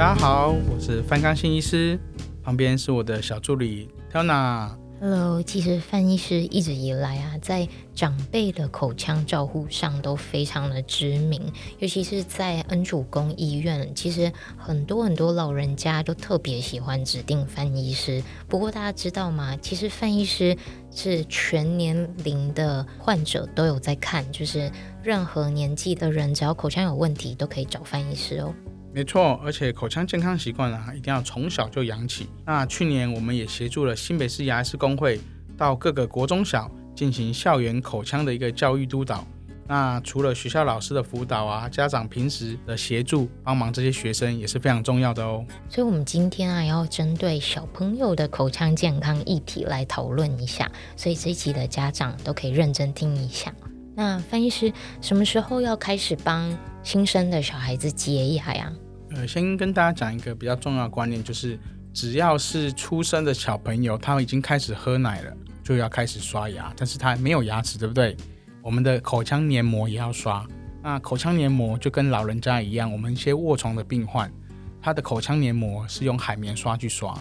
大家好，我是范纲信医师，旁边是我的小助理 Tona。Hello，其实范医师一直以来啊，在长辈的口腔照护上都非常的知名，尤其是在恩主公医院，其实很多很多老人家都特别喜欢指定范医师。不过大家知道吗？其实范医师是全年龄的患者都有在看，就是任何年纪的人，只要口腔有问题，都可以找范医师哦。没错，而且口腔健康习惯啊，一定要从小就养起。那去年我们也协助了新北市牙医师公会到各个国中小进行校园口腔的一个教育督导。那除了学校老师的辅导啊，家长平时的协助帮忙，这些学生也是非常重要的哦。所以，我们今天啊，要针对小朋友的口腔健康议题来讨论一下。所以这一期的家长都可以认真听一下。那范医师什么时候要开始帮新生的小孩子洁牙呀？呃，先跟大家讲一个比较重要的观念，就是只要是出生的小朋友，他已经开始喝奶了，就要开始刷牙。但是他没有牙齿，对不对？我们的口腔黏膜也要刷。那口腔黏膜就跟老人家一样，我们一些卧床的病患，他的口腔黏膜是用海绵刷去刷。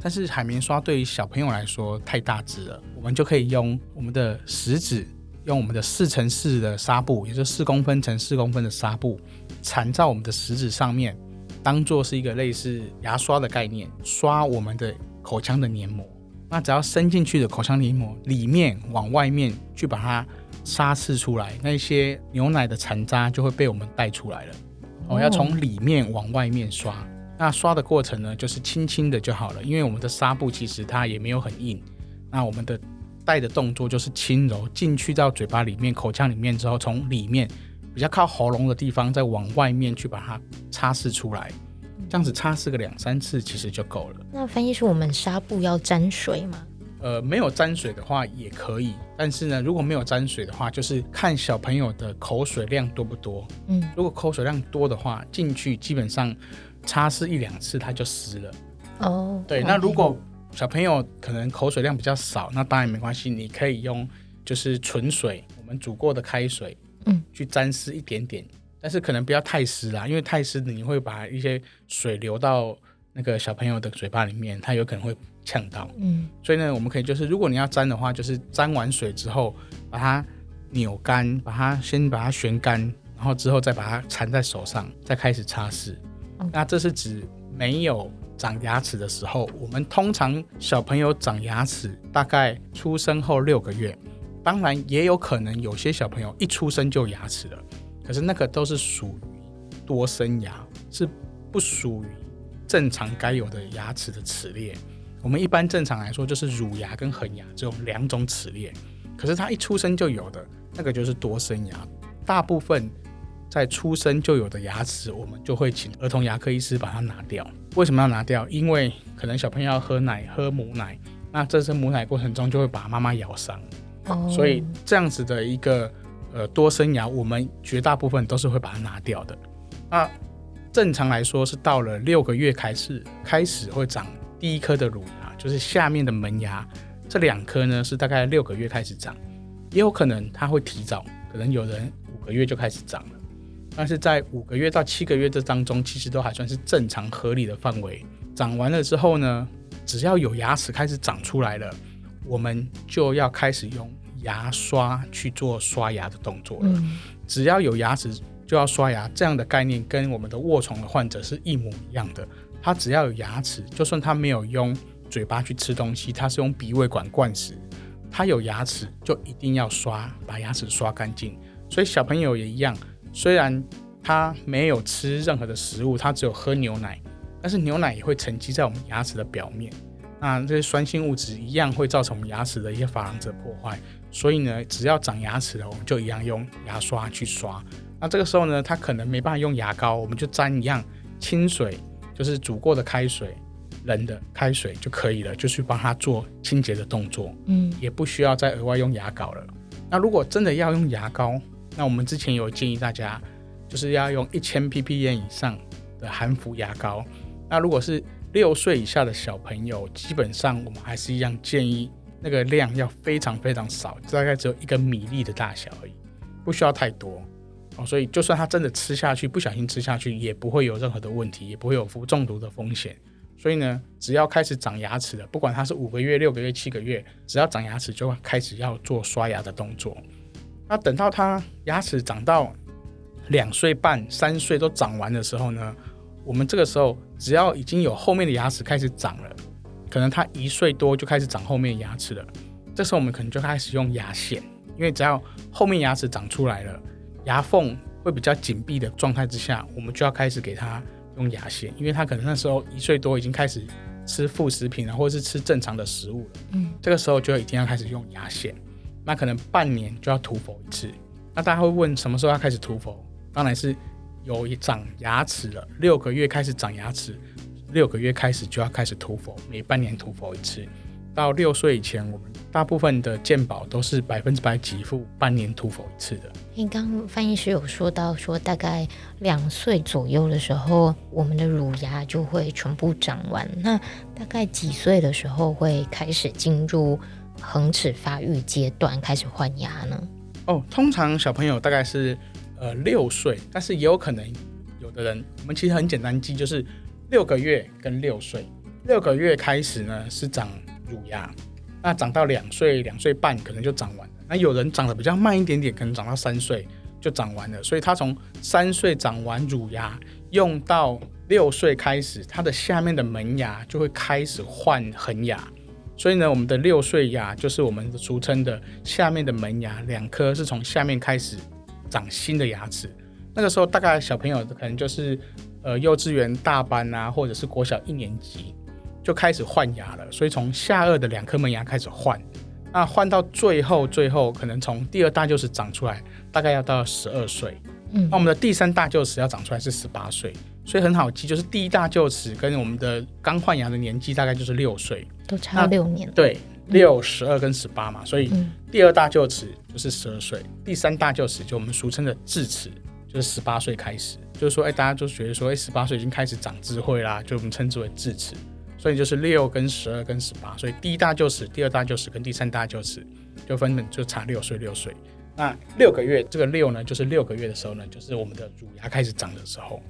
但是海绵刷对于小朋友来说太大只了，我们就可以用我们的食指。用我们的四乘四的纱布，也就是四公分乘四公分的纱布，缠在我们的食指上面，当做是一个类似牙刷的概念，刷我们的口腔的黏膜。那只要伸进去的口腔黏膜里面往外面去把它擦拭出来，那些牛奶的残渣就会被我们带出来了。我、哦、要从里面往外面刷。那刷的过程呢，就是轻轻的就好了，因为我们的纱布其实它也没有很硬。那我们的带的动作就是轻柔进去到嘴巴里面、口腔里面之后，从里面比较靠喉咙的地方，再往外面去把它擦拭出来。这样子擦拭个两三次，其实就够了。那翻译是，我们纱布要沾水吗？呃，没有沾水的话也可以，但是呢，如果没有沾水的话，就是看小朋友的口水量多不多。嗯，如果口水量多的话，进去基本上擦拭一两次它就湿了。哦，对，那如果小朋友可能口水量比较少，那当然没关系，你可以用就是纯水，我们煮过的开水，嗯，去沾湿一点点，但是可能不要太湿啦，因为太湿你会把一些水流到那个小朋友的嘴巴里面，他有可能会呛到，嗯，所以呢，我们可以就是如果你要沾的话，就是沾完水之后把它扭干，把它先把它旋干，然后之后再把它缠在手上，再开始擦拭。嗯，那这是指没有。长牙齿的时候，我们通常小朋友长牙齿大概出生后六个月，当然也有可能有些小朋友一出生就牙齿了，可是那个都是属于多生牙，是不属于正常该有的牙齿的齿列。我们一般正常来说就是乳牙跟恒牙这种两种齿列，可是他一出生就有的那个就是多生牙，大部分。在出生就有的牙齿，我们就会请儿童牙科医师把它拿掉。为什么要拿掉？因为可能小朋友要喝奶，喝母奶，那这是母奶过程中就会把妈妈咬伤。哦，所以这样子的一个呃多生牙，我们绝大部分都是会把它拿掉的。那正常来说是到了六个月开始开始会长第一颗的乳牙，就是下面的门牙，这两颗呢是大概六个月开始长，也有可能它会提早，可能有人五个月就开始长了。但是在五个月到七个月这当中，其实都还算是正常合理的范围。长完了之后呢，只要有牙齿开始长出来了，我们就要开始用牙刷去做刷牙的动作了。嗯。只要有牙齿就要刷牙，这样的概念跟我们的卧床的患者是一模一样的。他只要有牙齿，就算他没有用嘴巴去吃东西，他是用鼻胃管灌食，他有牙齿就一定要刷，把牙齿刷干净。所以小朋友也一样。虽然他没有吃任何的食物，他只有喝牛奶，但是牛奶也会沉积在我们牙齿的表面。那这些酸性物质一样会造成我们牙齿的一些珐琅质破坏。所以呢，只要长牙齿了，我们就一样用牙刷去刷。那这个时候呢，他可能没办法用牙膏，我们就沾一样清水，就是煮过的开水，冷的开水就可以了，就去帮他做清洁的动作。嗯，也不需要再额外用牙膏了。那如果真的要用牙膏，那我们之前有建议大家，就是要用一千 ppm 以上的含氟牙膏。那如果是六岁以下的小朋友，基本上我们还是一样建议那个量要非常非常少，大概只有一个米粒的大小而已，不需要太多。哦，所以就算他真的吃下去，不小心吃下去，也不会有任何的问题，也不会有氟中毒的风险。所以呢，只要开始长牙齿了，不管它是五个月、六个月、七个月，只要长牙齿，就开始要做刷牙的动作。那等到他牙齿长到两岁半、三岁都长完的时候呢，我们这个时候只要已经有后面的牙齿开始长了，可能他一岁多就开始长后面的牙齿了，这时候我们可能就开始用牙线，因为只要后面牙齿长出来了，牙缝会比较紧闭的状态之下，我们就要开始给他用牙线，因为他可能那时候一岁多已经开始吃副食品了，或者是吃正常的食物了，嗯，这个时候就一定要开始用牙线，那可能半年就要涂氟一次。那大家会问什么时候要开始涂氟？当然是有长牙齿了，六个月开始长牙齿，六个月开始就要开始涂氟，每半年涂氟一次。到六岁以前，我们大部分的健保都是百分之百给付，半年涂氟一次的。你刚刚范医师有说到，说大概两岁左右的时候，我们的乳牙就会全部长完。那大概几岁的时候会开始进入恒齿发育阶段，开始换牙呢？哦，通常小朋友大概是呃六岁，但是也有可能有的人，我们其实很简单记，就是六个月跟六岁。六个月开始呢是长。乳牙，那长到两岁、两岁半可能就长完了。那有人长得比较慢一点点，可能长到三岁就长完了。所以他从三岁长完乳牙，用到六岁开始，他的下面的门牙就会开始换恒牙。所以呢，我们的六岁牙就是我们俗称的下面的门牙，两颗是从下面开始长新的牙齿。那个时候大概小朋友可能就是呃幼稚园大班啊，或者是国小一年级。就开始换牙了，所以从下颚的两颗门牙开始换，那换到最后，最后可能从第二大臼齿长出来，大概要到十二岁。嗯，那我们的第三大臼齿要长出来是十八岁，所以很好记，就是第一大臼齿跟我们的刚换牙的年纪大概就是六岁，都差六年。对，六、十二跟十八嘛，所以第二大臼齿就是十二岁，第三大臼齿就我们俗称的智齿，就是十八岁开始。就是说，哎，大家就觉得说，哎，十八岁已经开始长智慧啦，就我们称之为智齿。所以就是六跟十二跟十八，所以第一大臼齿、第二大臼齿跟第三大臼齿就分本就差六岁六岁。那六个月这个六呢，就是六个月的时候呢，就是我们的乳牙开始长的时候。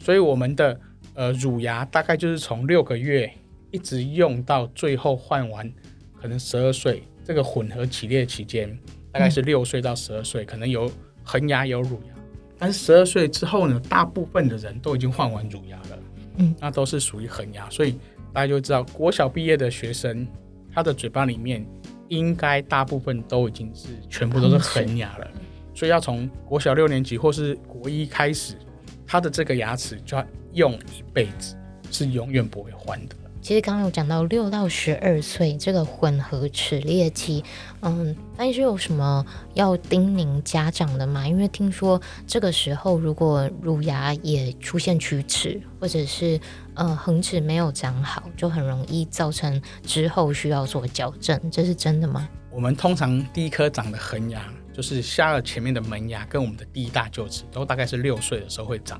所以我们的呃乳牙大概就是从六个月一直用到最后换完，可能十二岁这个混合起列期间，大概是六岁到十二岁，可能有恒牙有乳牙。但是十二岁之后呢，大部分的人都已经换完乳牙了，嗯，那都是属于恒牙，所以。大家就知道，国小毕业的学生，他的嘴巴里面应该大部分都已经是全部都是恒牙了，所以要从国小六年级或是国一开始，他的这个牙齿就要用一辈子，是永远不会换的。其实刚刚有讲到六到十二岁这个混合齿列期，嗯，但是有什么要叮咛家长的吗？因为听说这个时候如果乳牙也出现龋齿，或者是呃恒齿没有长好，就很容易造成之后需要做矫正，这是真的吗？我们通常第一颗长的恒牙，就是下顎前面的门牙，跟我们的第一大臼齿，都大概是六岁的时候会长，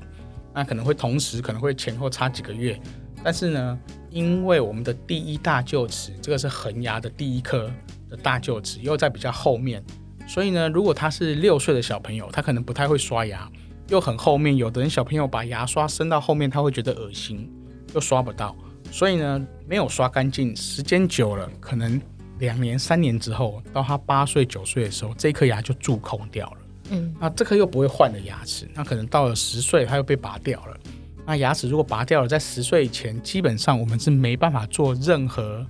那可能会同时，可能会前后差几个月。但是呢，因为我们的第一大臼齿，这个是恒牙的第一颗的大臼齿，又在比较后面，所以呢，如果他是六岁的小朋友，他可能不太会刷牙，又很后面，有的人小朋友把牙刷伸到后面，他会觉得恶心，又刷不到，所以呢，没有刷干净，时间久了，可能两年、三年之后，到他八岁、九岁的时候，这颗牙就蛀空掉了。嗯，那这颗又不会换的牙齿，那可能到了十岁，他又被拔掉了。那牙齿如果拔掉了，在十岁以前，基本上我们是没办法做任何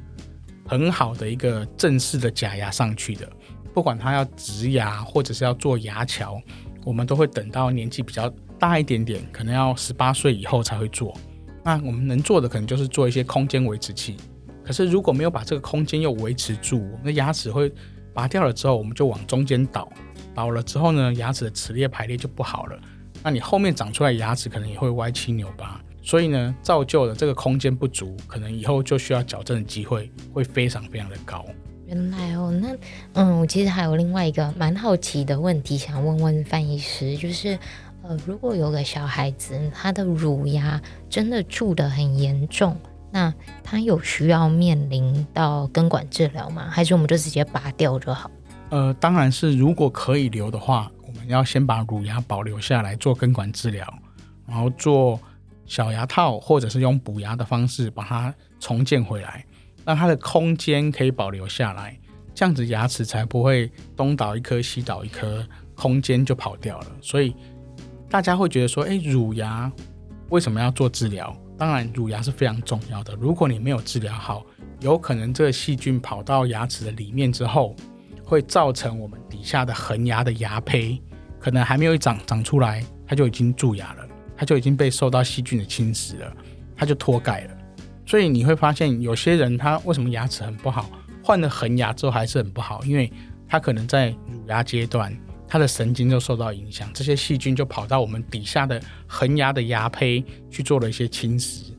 很好的一个正式的假牙上去的。不管他要植牙或者是要做牙桥，我们都会等到年纪比较大一点点，可能要十八岁以后才会做。那我们能做的可能就是做一些空间维持器。可是如果没有把这个空间又维持住，我们的牙齿会拔掉了之后，我们就往中间倒，倒了之后呢，牙齿的齿列排列就不好了。那你后面长出来牙齿可能也会歪七扭八，所以呢，造就了这个空间不足，可能以后就需要矫正的机会会非常非常的高。原来哦，那嗯，我其实还有另外一个蛮好奇的问题想问问范医师，就是呃，如果有个小孩子他的乳牙真的蛀得很严重，那他有需要面临到根管治疗吗？还是我们就直接拔掉就好？呃，当然是如果可以留的话。我们要先把乳牙保留下来做根管治疗，然后做小牙套，或者是用补牙的方式把它重建回来，让它的空间可以保留下来，这样子牙齿才不会东倒一颗西倒一颗，空间就跑掉了。所以大家会觉得说，哎，乳牙为什么要做治疗？当然，乳牙是非常重要的。如果你没有治疗好，有可能这个细菌跑到牙齿的里面之后，会造成我们底下的恒牙的牙胚，可能还没有长长出来，它就已经蛀牙了，它就已经被受到细菌的侵蚀了，它就脱钙了。所以你会发现，有些人他为什么牙齿很不好，换了恒牙之后还是很不好，因为他可能在乳牙阶段，他的神经就受到影响，这些细菌就跑到我们底下的恒牙的牙胚去做了一些侵蚀，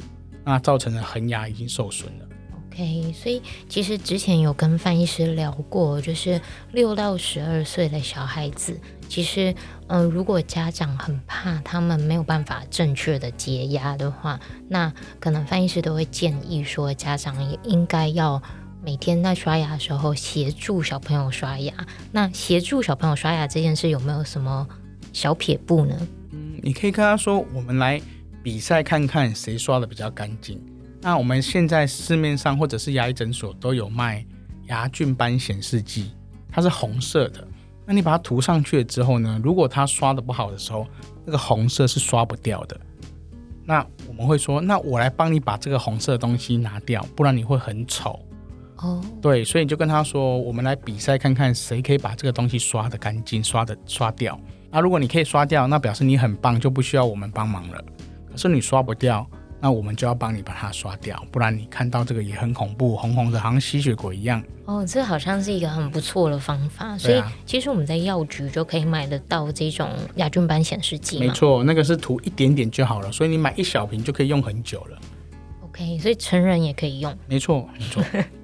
那造成了恒牙已经受损了。OK，所以其实之前有跟范医师聊过，就是六到十二岁的小孩子，其实，嗯、呃，如果家长很怕他们没有办法正确的洁牙的话，那可能范医师都会建议说，家长也应该要每天在刷牙的时候协助小朋友刷牙。那协助小朋友刷牙这件事有没有什么小撇步呢？嗯，你可以跟他说，我们来比赛看看谁刷的比较干净。那我们现在市面上或者是牙医诊所都有卖牙菌斑显示剂，它是红色的。那你把它涂上去了之后呢，如果它刷的不好的时候，那个红色是刷不掉的。那我们会说，那我来帮你把这个红色的东西拿掉，不然你会很丑。哦，对，所以你就跟他说，我们来比赛看看谁可以把这个东西刷的干净，刷的刷掉。那如果你可以刷掉，那表示你很棒，就不需要我们帮忙了。可是你刷不掉。那我们就要帮你把它刷掉，不然你看到这个也很恐怖，红红的，好像吸血鬼一样。哦，这好像是一个很不错的方法。所以其实我们在药局就可以买得到这种亚菌斑显示剂。没错，那个是涂一点点就好了，所以你买一小瓶就可以用很久了。OK，所以成人也可以用。没错，没错。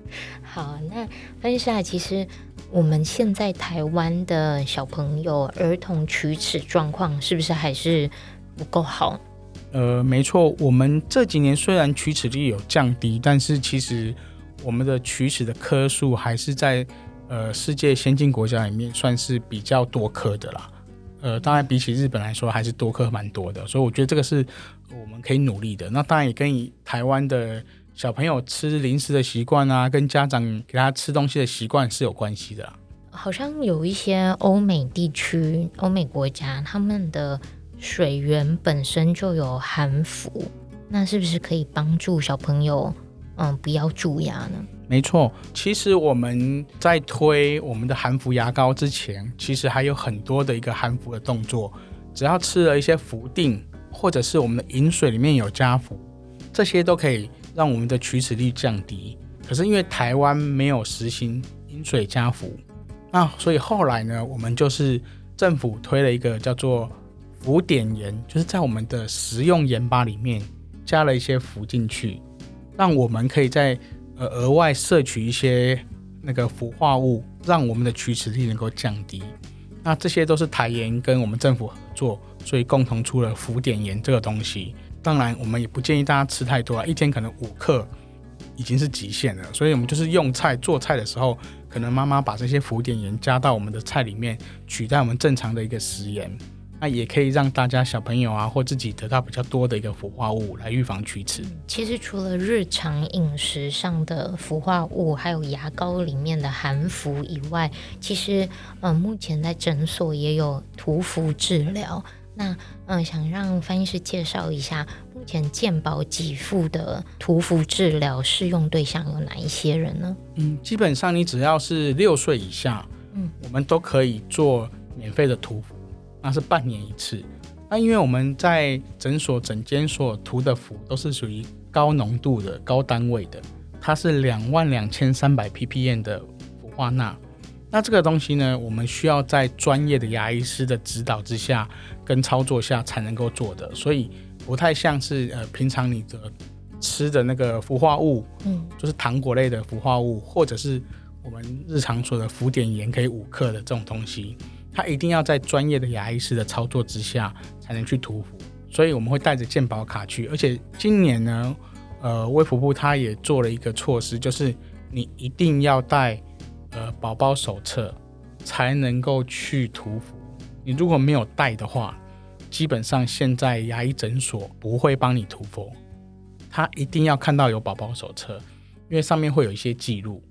好，那分析下，其实我们现在台湾的小朋友儿童龋齿状况是不是还是不够好？呃，没错，我们这几年虽然龋齿率有降低，但是其实我们的龋齿的颗数还是在呃世界先进国家里面算是比较多颗的啦。呃，当然比起日本来说，还是多颗蛮多的，所以我觉得这个是我们可以努力的。那当然也跟台湾的小朋友吃零食的习惯啊，跟家长给他吃东西的习惯是有关系的啦。好像有一些欧美地区、欧美国家，他们的。水源本身就有含氟，那是不是可以帮助小朋友，嗯，不要蛀牙呢？没错，其实我们在推我们的含氟牙膏之前，其实还有很多的一个含氟的动作。只要吃了一些氟定，或者是我们的饮水里面有加氟，这些都可以让我们的齲齿率降低。可是因为台湾没有实行饮水加氟，那所以后来呢，我们就是政府推了一个叫做。氟碘盐就是在我们的食用盐巴里面加了一些氟进去，让我们可以在呃额外摄取一些那个氟化物，让我们的齲齿率能够降低。那这些都是台盐跟我们政府合作，所以共同出了氟碘盐这个东西。当然，我们也不建议大家吃太多啊，一天可能五克已经是极限了。所以我们就是用菜做菜的时候，可能妈妈把这些氟碘盐加到我们的菜里面，取代我们正常的一个食盐。那也可以让大家小朋友啊，或自己得到比较多的一个氟化物来预防龋齿。其实除了日常饮食上的氟化物，还有牙膏里面的含氟以外，其实嗯、目前在诊所也有涂氟治疗。那嗯、呃，想让翻译师介绍一下，目前健保给付的涂氟治疗适用对象有哪一些人呢？嗯，基本上你只要是六岁以下，嗯，我们都可以做免费的涂氟。那是半年一次，那因为我们在诊所诊间所涂的氟都是属于高浓度的高单位的，它是两万两千三百 ppm 的氟化钠。那这个东西呢，我们需要在专业的牙医师的指导之下跟操作下才能够做的，所以不太像是呃平常你的吃的那个氟化物，嗯，就是糖果类的氟化物，或者是我们日常说的氟碘盐可以五克的这种东西。它一定要在专业的牙医师的操作之下才能去涂氟，所以我们会带着健保卡去。而且今年呢，呃，卫福部它也做了一个措施，就是你一定要带呃宝宝手册才能够去涂氟。你如果没有带的话，基本上现在牙医诊所不会帮你涂氟，他一定要看到有宝宝手册，因为上面会有一些记录。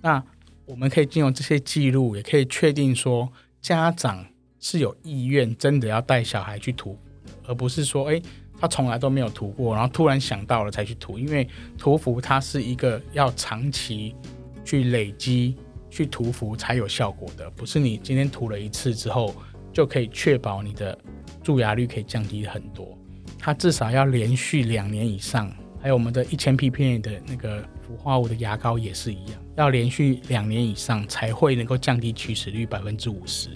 那我们可以借用这些记录，也可以确定说家长是有意愿真的要带小孩去涂，而不是说，诶，他从来都没有涂过，然后突然想到了才去涂。因为涂氟它是一个要长期去累积去涂氟才有效果的，不是你今天涂了一次之后就可以确保你的蛀牙率可以降低很多。它至少要连续两年以上。还有我们的一千 ppm 的那个氟化物的牙膏也是一样，要连续两年以上才会能够降低龋齿率百分之五十。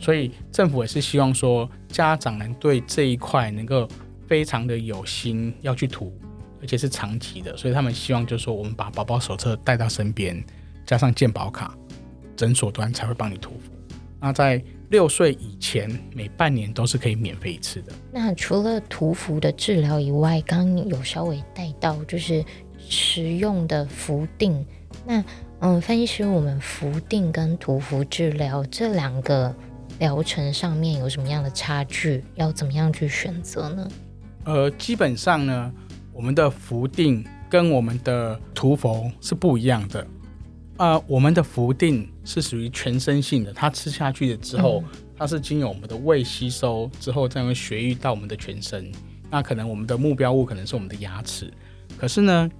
所以政府也是希望说家长能对这一块能够非常的有心要去涂，而且是长期的。所以他们希望就是说我们把宝宝手册带到身边，加上健保卡，诊所端才会帮你涂氟。那在六岁以前，每半年都是可以免费一次的。那除了涂氟的治疗以外，刚刚有稍微带到就是食用的氟定。那嗯，分析师，我们氟定跟涂氟治疗这两个疗程上面有什么样的差距？要怎么样去选择呢？呃，基本上呢，我们的氟定跟我们的涂氟是不一样的。呃，我们的氟定是属于全身性的，它吃下去了之后，嗯、它是经由我们的胃吸收之后，再用血液到我们的全身。那可能我们的目标物可能是我们的牙齿，可是呢，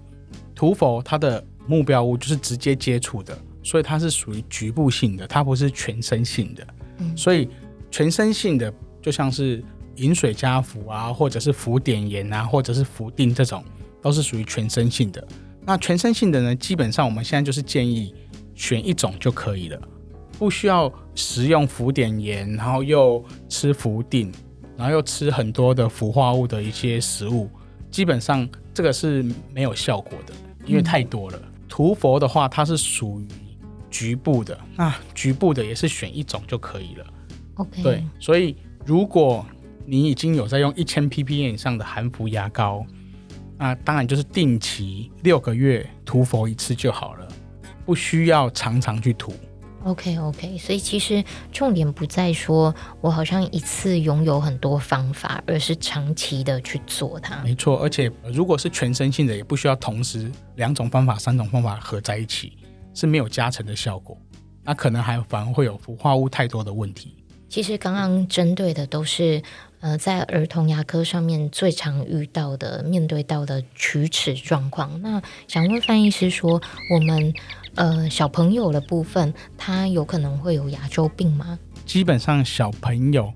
涂氟它的目标物就是直接接触的，所以它是属于局部性的，它不是全身性的。嗯、所以全身性的就像是饮水加氟啊，或者是氟碘盐啊，或者是氟定这种，都是属于全身性的。那全身性的呢，基本上我们现在就是建议选一种就可以了，不需要食用氟碘盐，然后又吃氟定，然后又吃很多的氟化物的一些食物，基本上这个是没有效果的，因为太多了。嗯、涂氟的话，它是属于局部的，那局部的也是选一种就可以了。OK，对，所以如果你已经有在用一千 ppm 以上的含氟牙膏。那当然就是定期六个月涂佛一次就好了，不需要常常去涂。OK OK，所以其实重点不在说我好像一次拥有很多方法，而是长期的去做它。没错，而且如果是全身性的，也不需要同时两种方法、三种方法合在一起，是没有加成的效果。那可能还反而会有氟化物太多的问题。其实刚刚针对的都是。呃，在儿童牙科上面最常遇到的、面对到的龋齿状况，那想问范医师说，我们呃小朋友的部分，他有可能会有牙周病吗？基本上小朋友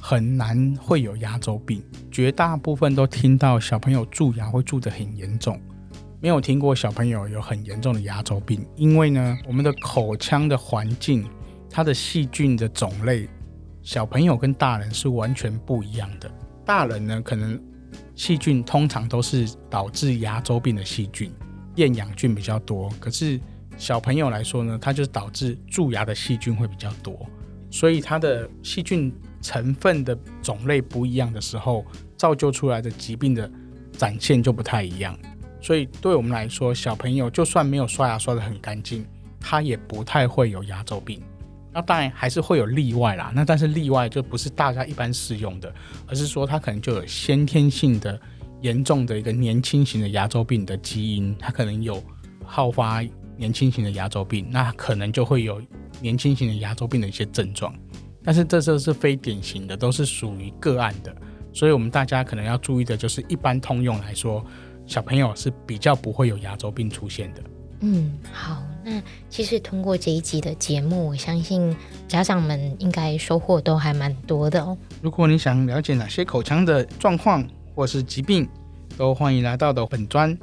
很难会有牙周病，绝大部分都听到小朋友蛀牙会蛀得很严重，没有听过小朋友有很严重的牙周病，因为呢，我们的口腔的环境，它的细菌的种类。小朋友跟大人是完全不一样的。大人呢，可能细菌通常都是导致牙周病的细菌，厌氧菌比较多。可是小朋友来说呢，它就是导致蛀牙的细菌会比较多。所以它的细菌成分的种类不一样的时候，造就出来的疾病的展现就不太一样。所以对我们来说，小朋友就算没有刷牙刷得很干净，他也不太会有牙周病。那当然还是会有例外啦，那但是例外就不是大家一般适用的，而是说他可能就有先天性的严重的一个年轻型的牙周病的基因，他可能有好发年轻型的牙周病，那可能就会有年轻型的牙周病的一些症状，但是这都是非典型的，都是属于个案的，所以我们大家可能要注意的就是一般通用来说，小朋友是比较不会有牙周病出现的。嗯，好。那其实通过这一集的节目，我相信家长们应该收获都还蛮多的哦。如果你想了解哪些口腔的状况或是疾病，都欢迎来到的本专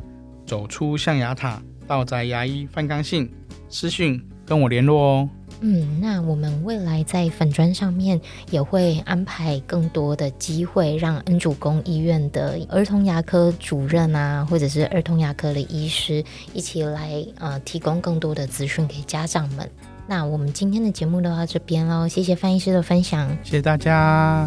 走出象牙塔到在牙医范刚信私讯跟我联络哦。嗯，那我们未来在粉砖上面也会安排更多的机会，让恩主公医院的儿童牙科主任啊，或者是儿童牙科的医师一起来呃提供更多的资讯给家长们。那我们今天的节目就到这边喽，谢谢范医师的分享，谢谢大家。